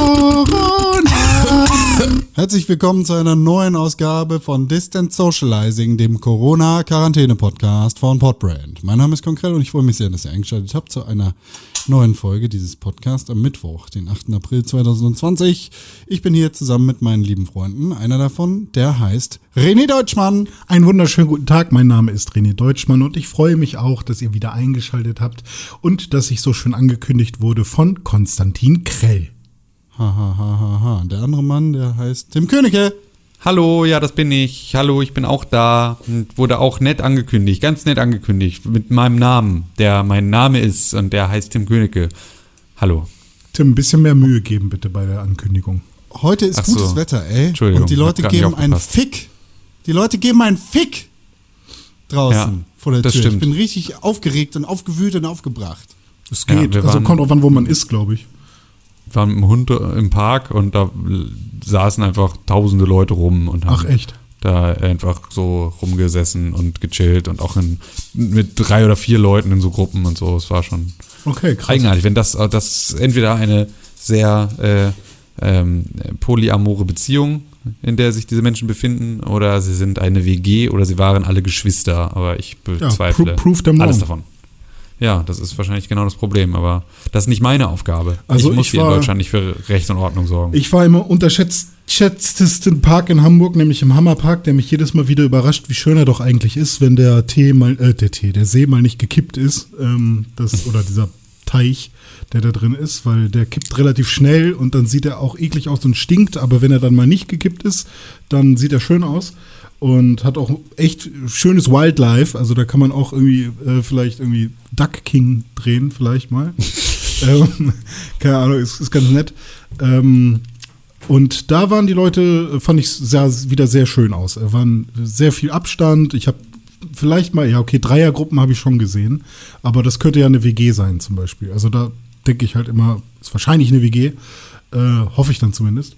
Corona. Herzlich willkommen zu einer neuen Ausgabe von Distant Socializing, dem Corona-Quarantäne-Podcast von Podbrand. Mein Name ist Konkrell und ich freue mich sehr, dass ihr eingeschaltet habt zu einer neuen Folge dieses Podcasts am Mittwoch, den 8. April 2020. Ich bin hier zusammen mit meinen lieben Freunden. Einer davon, der heißt René Deutschmann. Einen wunderschönen guten Tag. Mein Name ist René Deutschmann und ich freue mich auch, dass ihr wieder eingeschaltet habt und dass ich so schön angekündigt wurde von Konstantin Krell. Hahaha. Ha, ha, ha. Der andere Mann, der heißt Tim Königke. Hallo, ja, das bin ich. Hallo, ich bin auch da. Und wurde auch nett angekündigt, ganz nett angekündigt, mit meinem Namen, der mein Name ist und der heißt Tim Königke. Hallo. Tim, ein bisschen mehr Mühe geben bitte bei der Ankündigung. Heute ist Ach gutes so. Wetter, ey. Entschuldigung, Und die Leute geben einen. Fick. Die Leute geben einen Fick draußen Ja, vor der das Tür. Ich stimmt. bin richtig aufgeregt und aufgewühlt und aufgebracht. Es Ja, geht. wir also kommt drauf an, wo man ist, glaube ich. Wir waren mit dem Hund im Park und da saßen einfach tausende Leute rum und haben Ach echt? da einfach so rumgesessen und gechillt und auch in, mit drei oder vier Leuten in so Gruppen und so. Es war schon Okay, krass. eigenartig, wenn das, das entweder eine sehr äh, ähm, polyamore Beziehung, in der sich diese Menschen befinden, oder sie sind eine WG oder sie waren alle Geschwister, aber ich bezweifle pro- prove them alles davon. Ja, das ist wahrscheinlich genau das Problem, aber das ist nicht meine Aufgabe. Also ich muss ich hier in war- Deutschland nicht für Recht und Ordnung sorgen. Ich war im unterschätztesten Park in Hamburg, nämlich im Hammerpark, der mich jedes Mal wieder überrascht, wie schön er doch eigentlich ist, wenn der Tee mal, äh, der Tee, der See mal nicht gekippt ist, ähm, das, oder dieser Teich, der da drin ist, weil der kippt relativ schnell und dann sieht er auch eklig aus und stinkt, aber wenn er dann mal nicht gekippt ist, dann sieht er schön aus und hat auch echt schönes Wildlife, also da kann man auch irgendwie äh, vielleicht irgendwie Duck King drehen, vielleicht mal. ähm, keine Ahnung, ist, ist ganz nett. Ähm, und da waren die Leute, äh, fand ich, sah wieder sehr schön aus. Es waren sehr viel Abstand. Ich habe vielleicht mal, ja, okay, Dreiergruppen habe ich schon gesehen. Aber das könnte ja eine WG sein, zum Beispiel. Also da denke ich halt immer, ist wahrscheinlich eine WG. Äh, hoffe ich dann zumindest.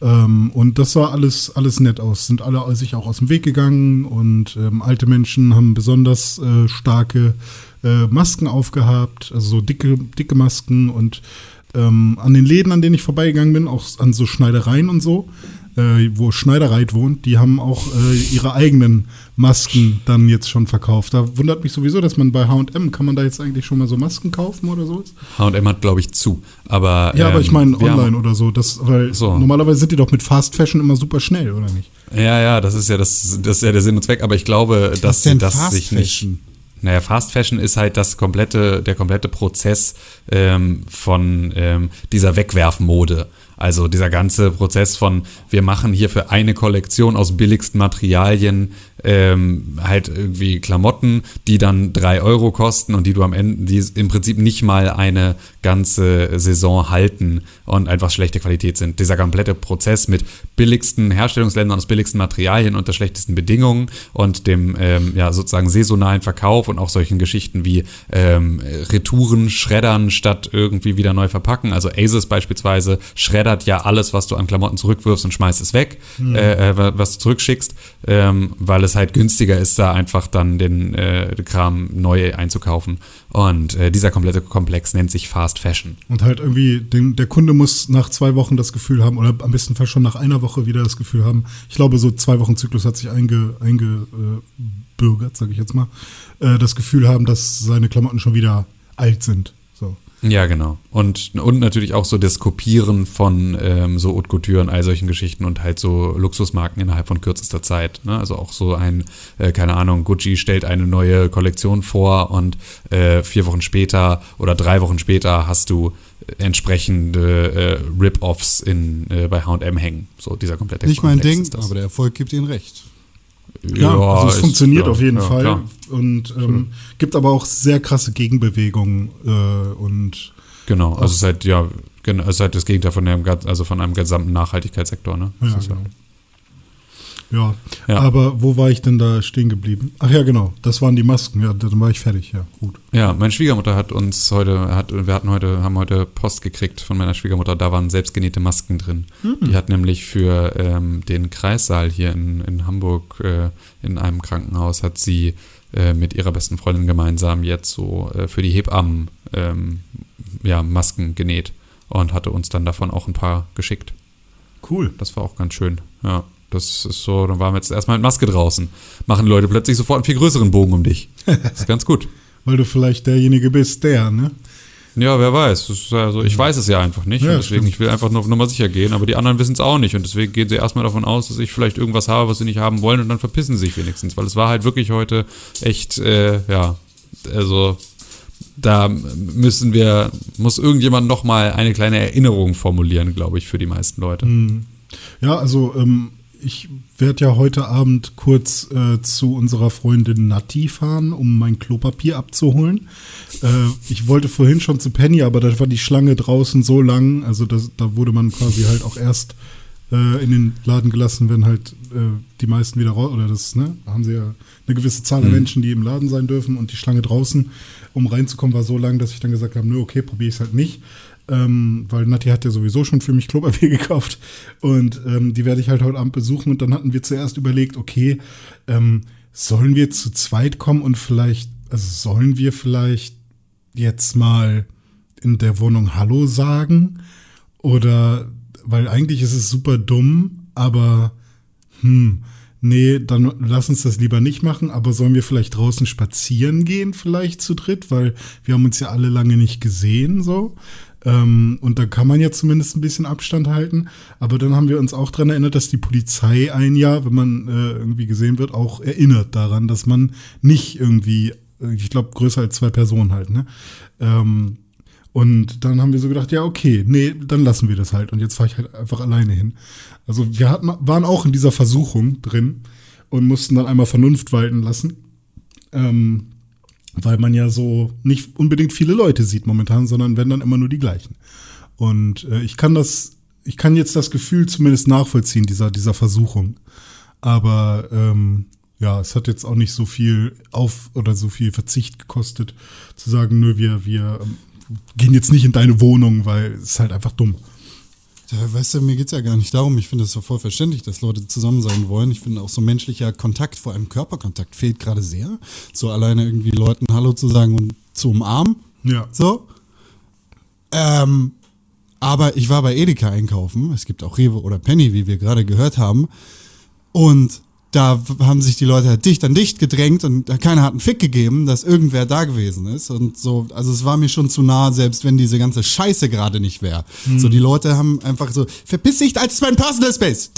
Ähm, und das sah alles, alles nett aus. Sind alle sich auch aus dem Weg gegangen und ähm, alte Menschen haben besonders äh, starke äh, Masken aufgehabt, also so dicke, dicke Masken und ähm, an den Läden, an denen ich vorbeigegangen bin, auch an so Schneidereien und so, äh, wo Schneidereit wohnt, die haben auch äh, ihre eigenen Masken dann jetzt schon verkauft. Da wundert mich sowieso, dass man bei H&M, kann man da jetzt eigentlich schon mal so Masken kaufen oder so? H&M hat, glaube ich, zu. Aber, Ja, aber ähm, ich meine haben- online oder so, das, weil So. normalerweise sind die doch mit Fast Fashion immer super schnell, oder nicht? Ja, ja, das ist ja das, das ist ja der Sinn und Zweck, aber ich glaube, Was dass das Fast sich nicht. Naja, Fast Fashion ist halt das komplette, der komplette Prozess ähm, von ähm, dieser Wegwerfmode. Also dieser ganze Prozess von, wir machen hier für eine Kollektion aus billigsten Materialien ähm, halt irgendwie Klamotten, die dann drei Euro kosten und die du am Ende, die im Prinzip nicht mal eine ganze Saison halten und einfach schlechte Qualität sind. Dieser komplette Prozess mit billigsten Herstellungsländern aus billigsten Materialien unter schlechtesten Bedingungen und dem ähm, ja sozusagen saisonalen Verkauf und auch solchen Geschichten wie ähm, Retouren, Schreddern statt irgendwie wieder neu verpacken. Also Asus beispielsweise schreddert ja alles, was du an Klamotten zurückwirfst und schmeißt es weg, äh, äh, was du zurückschickst, ähm, weil es halt günstiger ist, da einfach dann den äh, Kram neu einzukaufen. Und äh, dieser komplette Komplex nennt sich Fast Fashion. Und halt irgendwie, den, der Kunde muss nach zwei Wochen das Gefühl haben, oder am besten schon nach einer Woche wieder das Gefühl haben. Ich glaube, so zwei Wochen Zyklus hat sich eingebürgert, einge, äh, bürgert, sage ich jetzt mal, äh, das Gefühl haben, dass seine Klamotten schon wieder alt sind. Ja, genau. Und, und natürlich auch so das Kopieren von ähm, so Haute Couture und all solchen Geschichten und halt so Luxusmarken innerhalb von kürzester Zeit. Ne? Also auch so ein, äh, keine Ahnung, Gucci stellt eine neue Kollektion vor und äh, vier Wochen später oder drei Wochen später hast du entsprechende äh, Rip-Offs in, äh, bei H&M hängen. So dieser komplette Nicht mein Komplex Ding, aber der Erfolg gibt ihnen recht. Ja, also es ist- funktioniert ja, auf jeden ja, Fall. klar. Und ähm, gibt aber auch sehr krasse Gegenbewegungen äh, und Genau, also halt, ja, genau, halt das Gegenteil von gan- also von einem gesamten Nachhaltigkeitssektor, ne? Das Ja, genau. Ja. Ja. aber wo war ich denn da stehen geblieben? Ach ja, genau, das waren die Masken. Ja, dann war ich fertig, ja, gut. Ja, meine Schwiegermutter hat uns heute, hat, wir hatten heute, haben heute Post gekriegt von meiner Schwiegermutter, da waren selbstgenähte Masken drin. Die hat nämlich für ähm, den Kreissaal hier in, in Hamburg äh, in einem Krankenhaus hat sie äh, mit ihrer besten Freundin gemeinsam jetzt so äh, für die Hebammen ähm, ja, Masken genäht. und hatte uns dann davon auch ein paar geschickt. Cool. Das war auch ganz schön. Ja, das ist so, dann waren wir jetzt erstmal mit Maske draußen. Machen die Leute plötzlich sofort einen viel größeren Bogen um dich. Das ist ganz gut. Weil du vielleicht derjenige bist, der, ne? Ja, wer weiß. Also, ich weiß es ja einfach nicht. Ja, und deswegen, stimmt. ich will einfach nur auf Nummer sicher gehen, aber die anderen wissen es auch nicht. Und deswegen gehen sie erstmal davon aus, dass ich vielleicht irgendwas habe, was sie nicht haben wollen und dann verpissen sie sich wenigstens. Weil es war halt wirklich heute echt, äh, ja, also da müssen wir, muss irgendjemand nochmal eine kleine Erinnerung formulieren, glaube ich, für die meisten Leute. Ja, also ähm, ich werde ja heute Abend kurz äh, zu unserer Freundin Nati fahren, um mein Klopapier abzuholen. Äh, ich wollte vorhin schon zu Penny, aber da war die Schlange draußen so lang, also das, da wurde man quasi halt auch erst äh, in den Laden gelassen, wenn halt äh, die meisten wieder raus, oder das, ne, da haben sie ja eine gewisse Zahl an Menschen, die im Laden sein dürfen und die Schlange draußen, um reinzukommen, war so lang, dass ich dann gesagt habe, nö, okay, probiere ich es halt nicht. Ähm, weil Nati hat ja sowieso schon für mich Klopapier gekauft. Und ähm, die werde ich halt heute Abend besuchen. Und dann hatten wir zuerst überlegt, okay, ähm, sollen wir zu zweit kommen und vielleicht, also sollen wir vielleicht jetzt mal in der Wohnung Hallo sagen? Oder, weil eigentlich ist es super dumm, aber hm, nee, dann lass uns das lieber nicht machen, aber sollen wir vielleicht draußen spazieren gehen, vielleicht zu dritt, weil wir haben uns ja alle lange nicht gesehen, so. Ähm, und da kann man ja zumindest ein bisschen Abstand halten. Aber dann haben wir uns auch dran erinnert, dass die Polizei ein Jahr, wenn man äh, irgendwie gesehen wird, auch erinnert daran, dass man nicht irgendwie, äh, ich glaube, größer als zwei Personen halt, ne? Ähm, und dann haben wir so gedacht, ja, okay, nee, dann lassen wir das halt. Und jetzt fahre ich halt einfach alleine hin. Also wir hatten, waren auch in dieser Versuchung drin und mussten dann einmal Vernunft walten lassen. Ähm, weil man ja so nicht unbedingt viele Leute sieht momentan, sondern wenn dann immer nur die gleichen. Und äh, ich kann das, ich kann jetzt das Gefühl zumindest nachvollziehen, dieser, dieser Versuchung. Aber ähm, ja, es hat jetzt auch nicht so viel auf oder so viel Verzicht gekostet, zu sagen, nö, wir, wir ähm, gehen jetzt nicht in deine Wohnung, weil es ist halt einfach dumm. Weißt du, mir geht's ja gar nicht darum. Ich finde es so voll verständlich, dass Leute zusammen sein wollen. Ich finde auch so menschlicher Kontakt, vor allem Körperkontakt, fehlt gerade sehr. So alleine irgendwie Leuten Hallo zu sagen und zu umarmen. Ja. So. Ähm, aber ich war bei Edeka einkaufen. Es gibt auch Rewe oder Penny, wie wir gerade gehört haben. Und da haben sich die Leute halt dicht an dicht gedrängt und keiner hat einen Fick gegeben, dass irgendwer da gewesen ist. Und so, also es war mir schon zu nah, selbst wenn diese ganze Scheiße gerade nicht wäre. So, die Leute haben einfach so, verpiss dich, als ist mein Personal Space.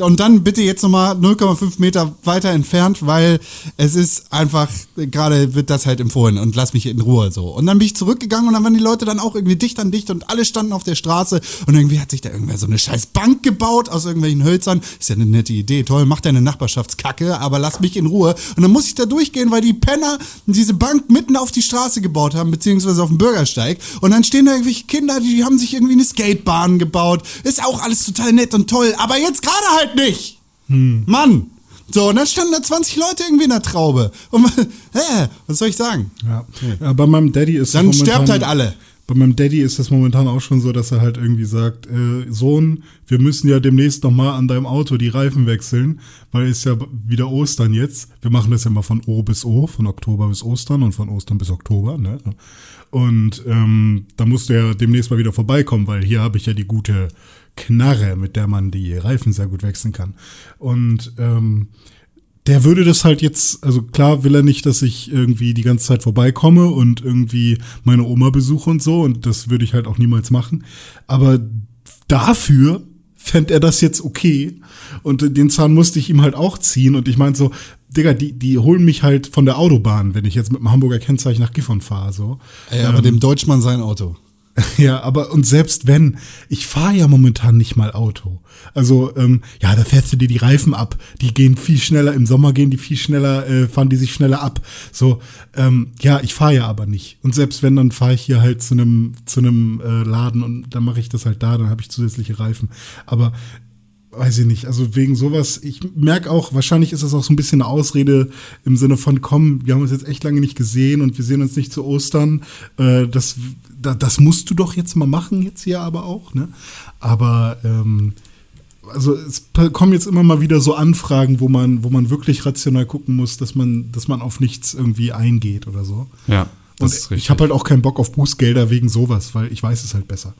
Und dann bitte jetzt nochmal 0,5 Meter weiter entfernt, weil es ist einfach, gerade wird das halt empfohlen und lass mich in Ruhe so. Und dann bin ich zurückgegangen und dann waren die Leute dann auch irgendwie dicht an dicht und alle standen auf der Straße und irgendwie hat sich da irgendwer so eine scheiß Bank gebaut aus irgendwelchen Hölzern. Ist ja eine nette Idee, toll, mach deine Nachbarschaftskacke, aber lass mich in Ruhe. Und dann muss ich da durchgehen, weil die Penner diese Bank mitten auf die Straße gebaut haben, beziehungsweise auf dem Bürgersteig. Und dann stehen da irgendwelche Kinder, die haben sich irgendwie eine Skatebahn gebaut. Ist auch alles total nett und toll, aber jetzt gerade halt nicht. Mann. So, und dann standen da 20 Leute irgendwie in der Traube. Und äh, was soll ich sagen? Ja. ja bei meinem Daddy ist Dann momentan- sterbt halt alle. Bei meinem Daddy ist es momentan auch schon so, dass er halt irgendwie sagt, äh, Sohn, wir müssen ja demnächst noch mal an deinem Auto die Reifen wechseln, weil es ja wieder Ostern jetzt. Wir machen das ja mal von O bis O, von Oktober bis Ostern und von Ostern bis Oktober. Ne? Und ähm, da musst du ja demnächst mal wieder vorbeikommen, weil hier habe ich ja die gute Knarre, mit der man die Reifen sehr gut wechseln kann. Und ähm, der würde das halt jetzt, also klar will er nicht, dass ich irgendwie die ganze Zeit vorbeikomme und irgendwie meine Oma besuche und so und das würde ich halt auch niemals machen. Aber dafür fände er das jetzt okay und den Zahn musste ich ihm halt auch ziehen und ich meinte so, Digga, die, die holen mich halt von der Autobahn, wenn ich jetzt mit dem Hamburger Kennzeichen nach Gifhorn fahre, so. Ey, aber dem Deutschmann sein Auto. Ja, aber und selbst wenn, ich fahre ja momentan nicht mal Auto. Also, ähm, ja, da fährst du dir die Reifen ab. Die gehen viel schneller, im Sommer gehen die viel schneller, äh, fahren die sich schneller ab. So, ähm, ja, ich fahre ja aber nicht. Und selbst wenn, dann fahre ich hier halt zu einem zu einem äh, Laden und dann mache ich das halt da, dann habe ich zusätzliche Reifen. Aber weiß ich nicht, also wegen sowas, ich merke auch, wahrscheinlich ist das auch so ein bisschen eine Ausrede im Sinne von, komm, wir haben uns jetzt echt lange nicht gesehen und wir sehen uns nicht zu Ostern. Äh, das, da, das musst du doch jetzt mal machen, jetzt hier aber auch, ne? Aber ähm, also es kommen jetzt immer mal wieder so Anfragen, wo man, wo man wirklich rational gucken muss, dass man, dass man auf nichts irgendwie eingeht oder so. Ja, das Und ist richtig. ich habe halt auch keinen Bock auf Bußgelder wegen sowas, weil ich weiß es halt besser.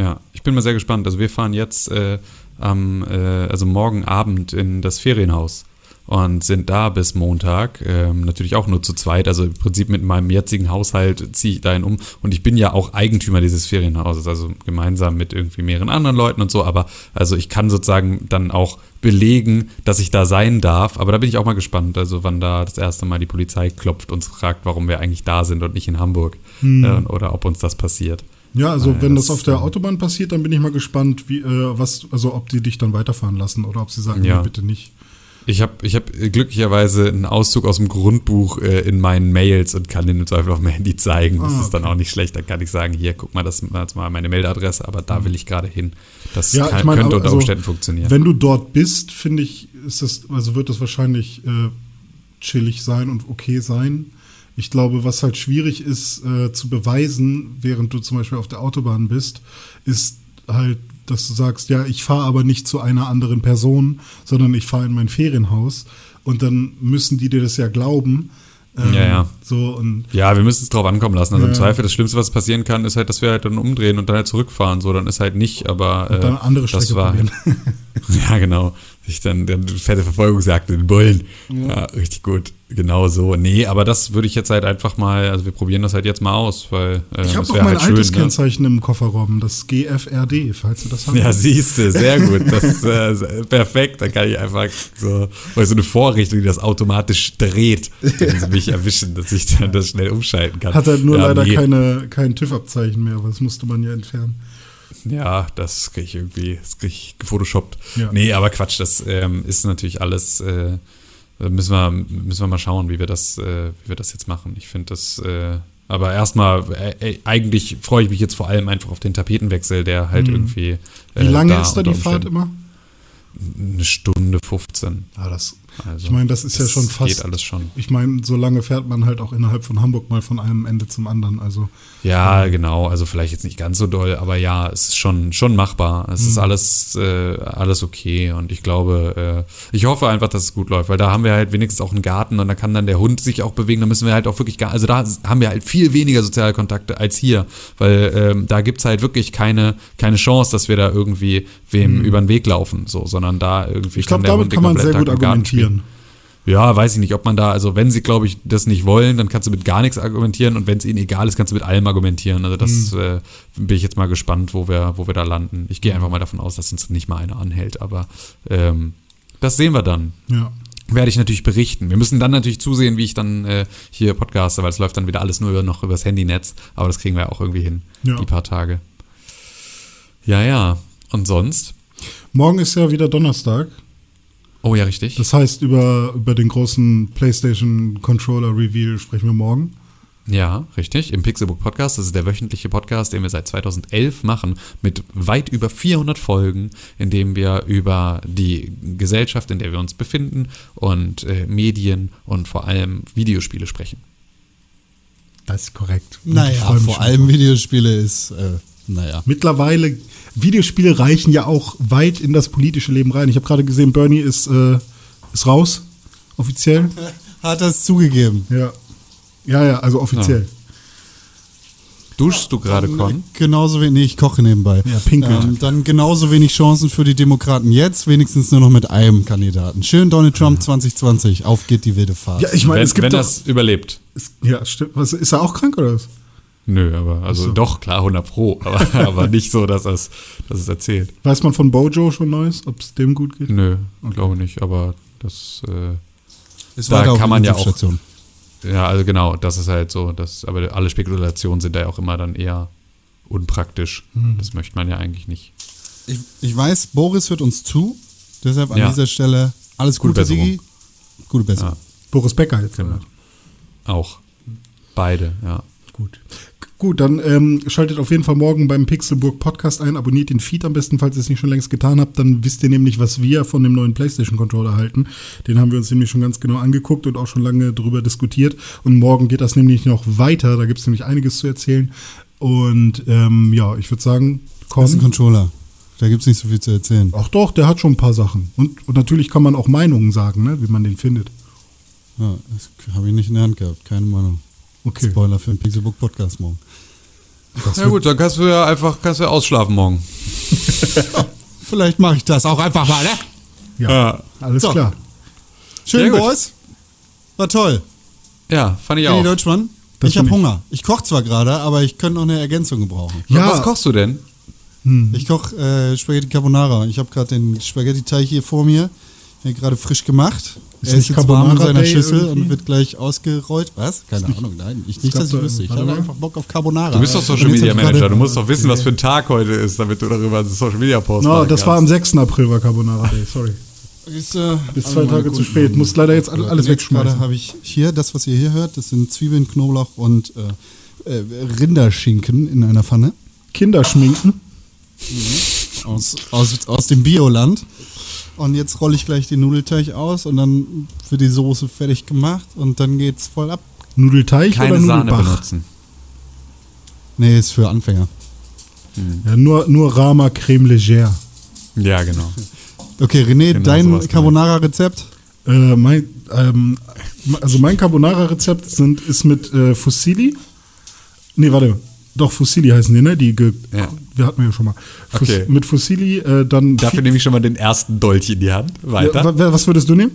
Ja, ich bin mal sehr gespannt. Also wir fahren jetzt äh, am, äh, also morgen Abend in das Ferienhaus und sind da bis Montag. Ähm, natürlich auch nur zu zweit. Also im Prinzip mit meinem jetzigen Haushalt ziehe ich dahin um. Und ich bin ja auch Eigentümer dieses Ferienhauses, also gemeinsam mit irgendwie mehreren anderen Leuten und so. Aber also ich kann sozusagen dann auch belegen, dass ich da sein darf. Aber da bin ich auch mal gespannt. Also wann da das erste Mal die Polizei klopft und fragt, warum wir eigentlich da sind und nicht in Hamburg. Hm. Äh, oder ob uns das passiert. Ja, also Naja, wenn das, das, auf der äh, Autobahn passiert, dann bin ich mal gespannt, wie, äh, was, also ob die dich dann weiterfahren lassen oder ob sie sagen, Ja. nee, bitte nicht. Ich habe ich hab glücklicherweise einen Auszug aus dem Grundbuch äh, in meinen Mails und kann den im Zweifel auf dem Handy zeigen. Das Ah, ist dann okay. auch nicht schlecht. Dann kann ich sagen, hier, guck mal, das ist jetzt mal meine Meldadresse, aber da will ich gerade hin. Das Ja, kann, ich meine, könnte unter also, Umständen funktionieren. Wenn du dort bist, finde ich, ist das, also wird das wahrscheinlich äh, chillig sein und okay sein. Ich glaube, was halt schwierig ist äh, zu beweisen, während du zum Beispiel auf der Autobahn bist, ist halt, dass du sagst, ja, ich fahre aber nicht zu einer anderen Person, sondern ich fahre in mein Ferienhaus. Und dann müssen die dir das ja glauben. Ähm, Ja, ja. So und ja, wir müssen es drauf ankommen lassen. Also im Ja. Zweifel, das Schlimmste, was passieren kann, ist halt, dass wir halt dann umdrehen und dann halt zurückfahren. So, dann ist halt nicht, aber äh, dann eine andere das Strecke war probieren. Ja, genau. Ich dann, dann fette Verfolgungsjagd mit den Bullen. Ja. richtig gut. Genau so. Nee, aber das würde ich jetzt halt einfach mal, also wir probieren das halt jetzt mal aus, weil äh, ich habe wär mein halt altes schön, ne? Kennzeichen im Kofferraum, das GFRD, falls du das hast. Ja, siehst du, sehr gut. Das ist äh, perfekt. Dann kann ich einfach so, weil so eine Vorrichtung, die das automatisch dreht, wenn sie mich erwischen, dass ich dann das schnell umschalten kann. Hat halt nur ja, leider nee. keine, kein TÜV-Abzeichen mehr, aber das musste man ja entfernen. Ja, das kriege ich irgendwie, das kriege ich gefotoshoppt. Ja. Nee, aber Quatsch, das ähm, ist natürlich alles, äh, müssen, wir, müssen wir mal schauen, wie wir das, äh, wie wir das jetzt machen. Ich finde das, äh, aber erstmal, äh, äh, eigentlich freue ich mich jetzt vor allem einfach auf den Tapetenwechsel, der halt irgendwie. Wie äh, lange ist da die Fahrt immer? Eine Stunde 15. Ah, das, Also, ich meine, das ist ja schon fast. Geht alles schon. Ich meine, so lange fährt man halt auch innerhalb von Hamburg mal von einem Ende zum anderen. Also Ja, genau. Also vielleicht jetzt nicht ganz so doll, aber ja, es ist schon, schon machbar. Es Mhm. ist alles, äh, alles okay. Und ich glaube, äh, ich hoffe einfach, dass es gut läuft, weil da haben wir halt wenigstens auch einen Garten und da kann dann der Hund sich auch bewegen. Da müssen wir halt auch wirklich gar, also da haben wir halt viel weniger soziale Kontakte als hier, weil ähm, da gibt's halt wirklich keine, keine Chance, dass wir da irgendwie wem über den Weg laufen, so, sondern da irgendwie Mhm. ich glaube, der damit kann man sehr gut spielen. Argumentieren. Ja, weiß ich nicht, ob man da, also wenn sie, glaube ich, das nicht wollen, dann kannst du mit gar nichts argumentieren und wenn es ihnen egal ist, kannst du mit allem argumentieren. Also das äh, bin ich jetzt mal gespannt, wo wir, wo wir da landen. Ich gehe einfach mal davon aus, dass uns nicht mal einer anhält, aber ähm, das sehen wir dann. Ja. Werde ich natürlich berichten. Wir müssen dann natürlich zusehen, wie ich dann äh, hier podcaste, weil es läuft dann wieder alles nur über, noch übers Handynetz, aber das kriegen wir auch irgendwie hin, Ja. die paar Tage. Ja, ja. Und sonst? Morgen ist ja wieder Donnerstag. Oh ja, richtig. Das heißt, über, über den großen PlayStation Controller Reveal sprechen wir morgen. Ja, richtig. Im Pixelbook Podcast. Das ist der wöchentliche Podcast, den wir seit 2011 machen, mit weit über 400 Folgen, in dem wir über die Gesellschaft, in der wir uns befinden und äh, Medien und vor allem Videospiele sprechen. Das ist korrekt. Und Naja, vor allem. Videospiele ist, äh, naja. Mittlerweile, Videospiele reichen ja auch weit in das politische Leben rein. Ich habe gerade gesehen, Bernie ist, äh, ist raus, offiziell. Hat das zugegeben. Ja. Ja, ja, also offiziell. Duschst du gerade, Con? Genauso wenig, ich koche nebenbei. Ja, pinkelt. Ähm, dann genauso wenig Chancen für die Demokraten jetzt, wenigstens nur noch mit einem Kandidaten. Schön Donald Trump 2020, auf geht die wilde Fahrt. Ja, ich meine, wenn es gibt wenn doch, das überlebt. es, ja, stimmt. Was, ist er auch krank oder was? Nö, aber also so. doch, klar, 100 Pro, aber, aber nicht so, dass es, dass es erzählt. Weiß man von Bojo schon Neues, ob es dem gut geht? Nö, glaube nicht, aber das, äh, es da kann man ja auch- ja, also genau, das ist halt so, das, aber alle Spekulationen sind da ja auch immer dann eher unpraktisch. Hm. Das möchte man ja eigentlich nicht. Ich, ich weiß, Boris hört uns zu, deshalb an Ja. dieser Stelle alles Gute Gute, Besserung. Digi. Gute Besserung. Ja. Boris Becker jetzt. Genau. Auch. Beide, ja. Gut. Gut, dann ähm, schaltet auf jeden Fall morgen beim Pixelburg Podcast ein, abonniert den Feed am besten, falls ihr es nicht schon längst getan habt, dann wisst ihr nämlich, was wir von dem neuen PlayStation Controller halten. Den haben wir uns nämlich schon ganz genau angeguckt und auch schon lange drüber diskutiert. Und morgen geht das nämlich noch weiter, da gibt es nämlich einiges zu erzählen. Und ähm, ja, ich würde sagen, Das ist ein komm. Controller. Da gibt es nicht so viel zu erzählen. Ach doch, der hat schon ein paar Sachen. Und, und natürlich kann man auch Meinungen sagen, ne, wie man den findet. Ja, das habe ich nicht in der Hand gehabt. Keine Meinung. Okay. Spoiler für den Pixelbook Podcast morgen. Ja gut, dann kannst du ja einfach kannst du ja ausschlafen morgen. Vielleicht mache ich das auch einfach mal, ne? Ja, Ja. alles So. klar. Schön. Boys. War toll. Ja, fand ich René auch. Deutschmann. Das ich habe. Hunger. Ich koche zwar gerade, aber ich könnte noch eine Ergänzung gebrauchen. Ja. Was kochst du denn? Ich koche äh, Spaghetti Carbonara. Ich habe gerade den Spaghetti-Teig hier vor mir. Den gerade frisch gemacht. Ist er ist jetzt warm in seiner Schüssel irgendwie? und wird gleich ausgerollt. Was? Keine Ahnung, nein. Ich nicht, dass ich wüsste. Ich habe einfach Bock auf Carbonara. Du bist doch Social Media Manager. Du musst doch wissen, was für ein Tag heute ist, damit du darüber einen Social Media Post No, machen das war am kannst. 6. April war Carbonara Day, sorry. Ist, äh, Bis zwei Tage zu Kunden- spät. Muss leider jetzt all- alles Und jetzt Gerade wegschmeißen. habe ich hier, das, was ihr hier hört, das sind Zwiebeln, Knoblauch und äh, äh, Rinderschinken in einer Pfanne. Kinderschminken. aus, aus, aus dem Bioland. Und jetzt rolle ich gleich den Nudelteig aus und dann wird die Soße fertig gemacht und dann geht's voll ab. Nudelteig Keine oder Sahne Nudelbach? benutzen. Nee, ist für Anfänger. Ja, nur, nur Rama Creme Légère. Ja, genau. Okay, René, Genau, dein Carbonara-Rezept? Äh, mein, ähm, also mein Carbonara-Rezept sind, ist mit äh, Fusilli. Nee, warte. Doch, Fusilli heißen die, ne? Die ge Ja. Wir hatten wir ja schon mal. Fus Okay. Mit Fusilli äh, dann. Dafür nehme ich schon mal den ersten Dolch in die Hand. Weiter. Ja, wa- was würdest du nehmen?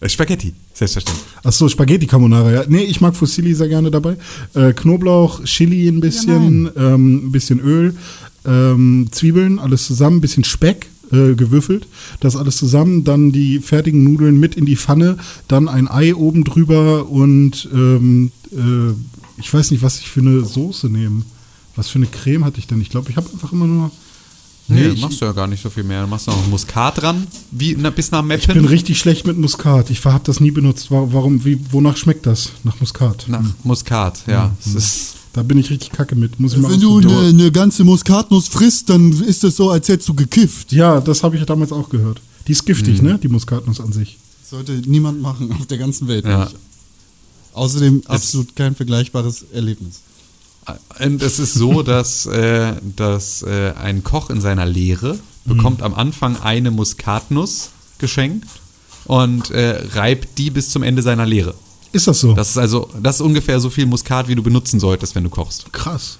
Äh, Spaghetti, selbstverständlich. Achso, Spaghetti Carbonara, ja. Nee, ich mag Fusilli sehr gerne dabei. Äh, Knoblauch, Chili ein bisschen, ähm, ein bisschen Öl, ähm, Zwiebeln, alles zusammen, ein bisschen Speck. Äh, gewürfelt, das alles zusammen, dann die fertigen Nudeln mit in die Pfanne, dann ein Ei oben drüber und ähm, äh, ich weiß nicht, was ich für eine Soße nehme. Was für eine Creme hatte ich denn? Ich glaube, ich habe einfach immer nur. Nee, ich, machst du ja gar nicht so viel mehr. Du machst noch Muskat dran, wie na, bis nach ich bin Meppen. richtig schlecht mit Muskat. Ich habe das nie benutzt. Wa- Warum, wie, wonach schmeckt das? Nach Muskat. Nach Muskat, ja. Es ist, Da bin ich richtig kacke mit. Muss ich mal Wenn du eine, eine ganze Muskatnuss frisst, dann ist es so, als hättest du gekifft. Ja, das habe ich damals auch gehört. Die ist giftig, ne? Die Muskatnuss an sich. Sollte niemand machen auf der ganzen Welt. Ja. nicht. Außerdem absolut kein vergleichbares Erlebnis. und es ist so, dass, äh, dass äh, ein Koch in seiner Lehre bekommt am Anfang eine Muskatnuss geschenkt und äh, reibt die bis zum Ende seiner Lehre. Ist das so? Das ist also, das ist ungefähr so viel Muskat, wie du benutzen solltest, wenn du kochst. krass.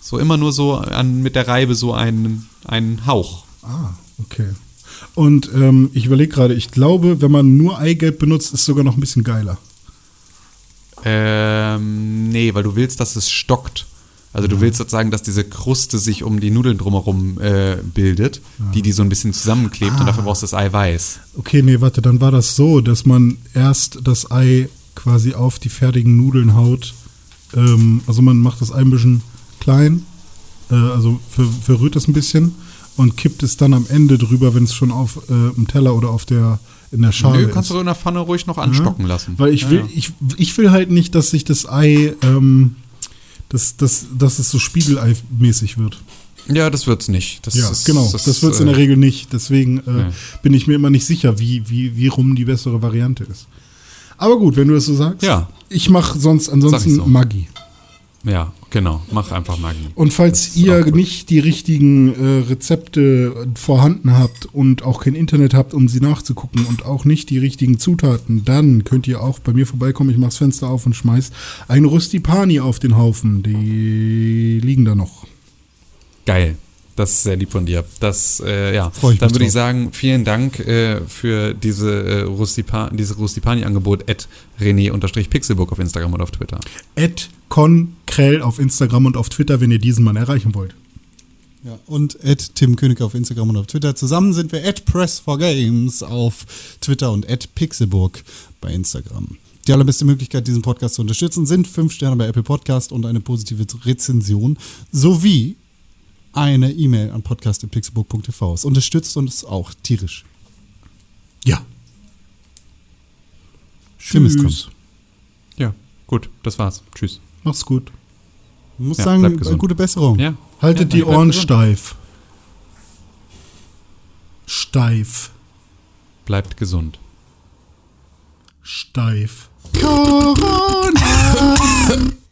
So immer nur so an, mit der Reibe so einen, einen Hauch. Ah, okay. Und ähm, ich überlege gerade, ich glaube, wenn man nur Eigelb benutzt, ist es sogar noch ein bisschen geiler. Ähm, nee, weil du willst, dass es stockt. Also du willst sozusagen, dass diese Kruste sich um die Nudeln drumherum äh, bildet, die die so ein bisschen zusammenklebt und dafür brauchst du das Eiweiß. Okay, nee, warte, dann war das so, dass man erst das Ei quasi auf die fertigen Nudeln haut. Ähm, also man macht das Ei ein bisschen klein, äh, also ver verrührt das ein bisschen und kippt es dann am Ende drüber, wenn es schon auf äh, dem Teller oder auf der in der Schale Nö, ist. kannst du in der Pfanne ruhig noch anstocken lassen. Weil ich Ja, will, ja. Ich, ich will halt nicht, dass sich das Ei, ähm, dass, dass, dass es so Spiegelei-mäßig wird. Ja, das wird's nicht. Das Ja, ist, genau. Das, wird es in der äh, Regel nicht. Deswegen äh, Nee. bin ich mir immer nicht sicher, wie, wie, wie rum die bessere Variante ist. Aber gut, wenn du das so sagst. Ja. Ich mache sonst ansonsten Sag so. Maggi. Ja, genau. Mach einfach Magie. Und falls ihr nicht die richtigen äh, Rezepte vorhanden habt und auch kein Internet habt, um sie nachzugucken und auch nicht die richtigen Zutaten, dann könnt ihr auch bei mir vorbeikommen. Ich mache das Fenster auf und schmeiß ein Rustipani auf den Haufen. Die liegen da noch. Geil. Das ist sehr lieb von dir. Das, äh, ja. Dann würde ich sagen, vielen Dank äh, für diese äh, Rustipa diese Rustipani-Angebot at René-Pixelburg auf Instagram und auf Twitter. Ed Konkrell auf Instagram und auf Twitter, wenn ihr diesen Mann erreichen wollt. Ja, und at Tim König auf Instagram und auf Twitter. Zusammen sind wir at Press4Games auf Twitter und at Pixelburg bei Instagram. Die allerbeste Möglichkeit, diesen Podcast zu unterstützen, sind 5 Sterne bei Apple Podcast und eine positive Rezension sowie eine E-Mail an podcast.pixelburg.tv. Es unterstützt uns auch tierisch. Ja. Tim ist Tschüss. Ja, gut. Das war's. Tschüss. Mach's gut. Ich muss Ja, sagen, gute Besserung. Ja. Haltet ja, die Ohren gesund. steif. Steif. Bleibt gesund. Steif. Corona!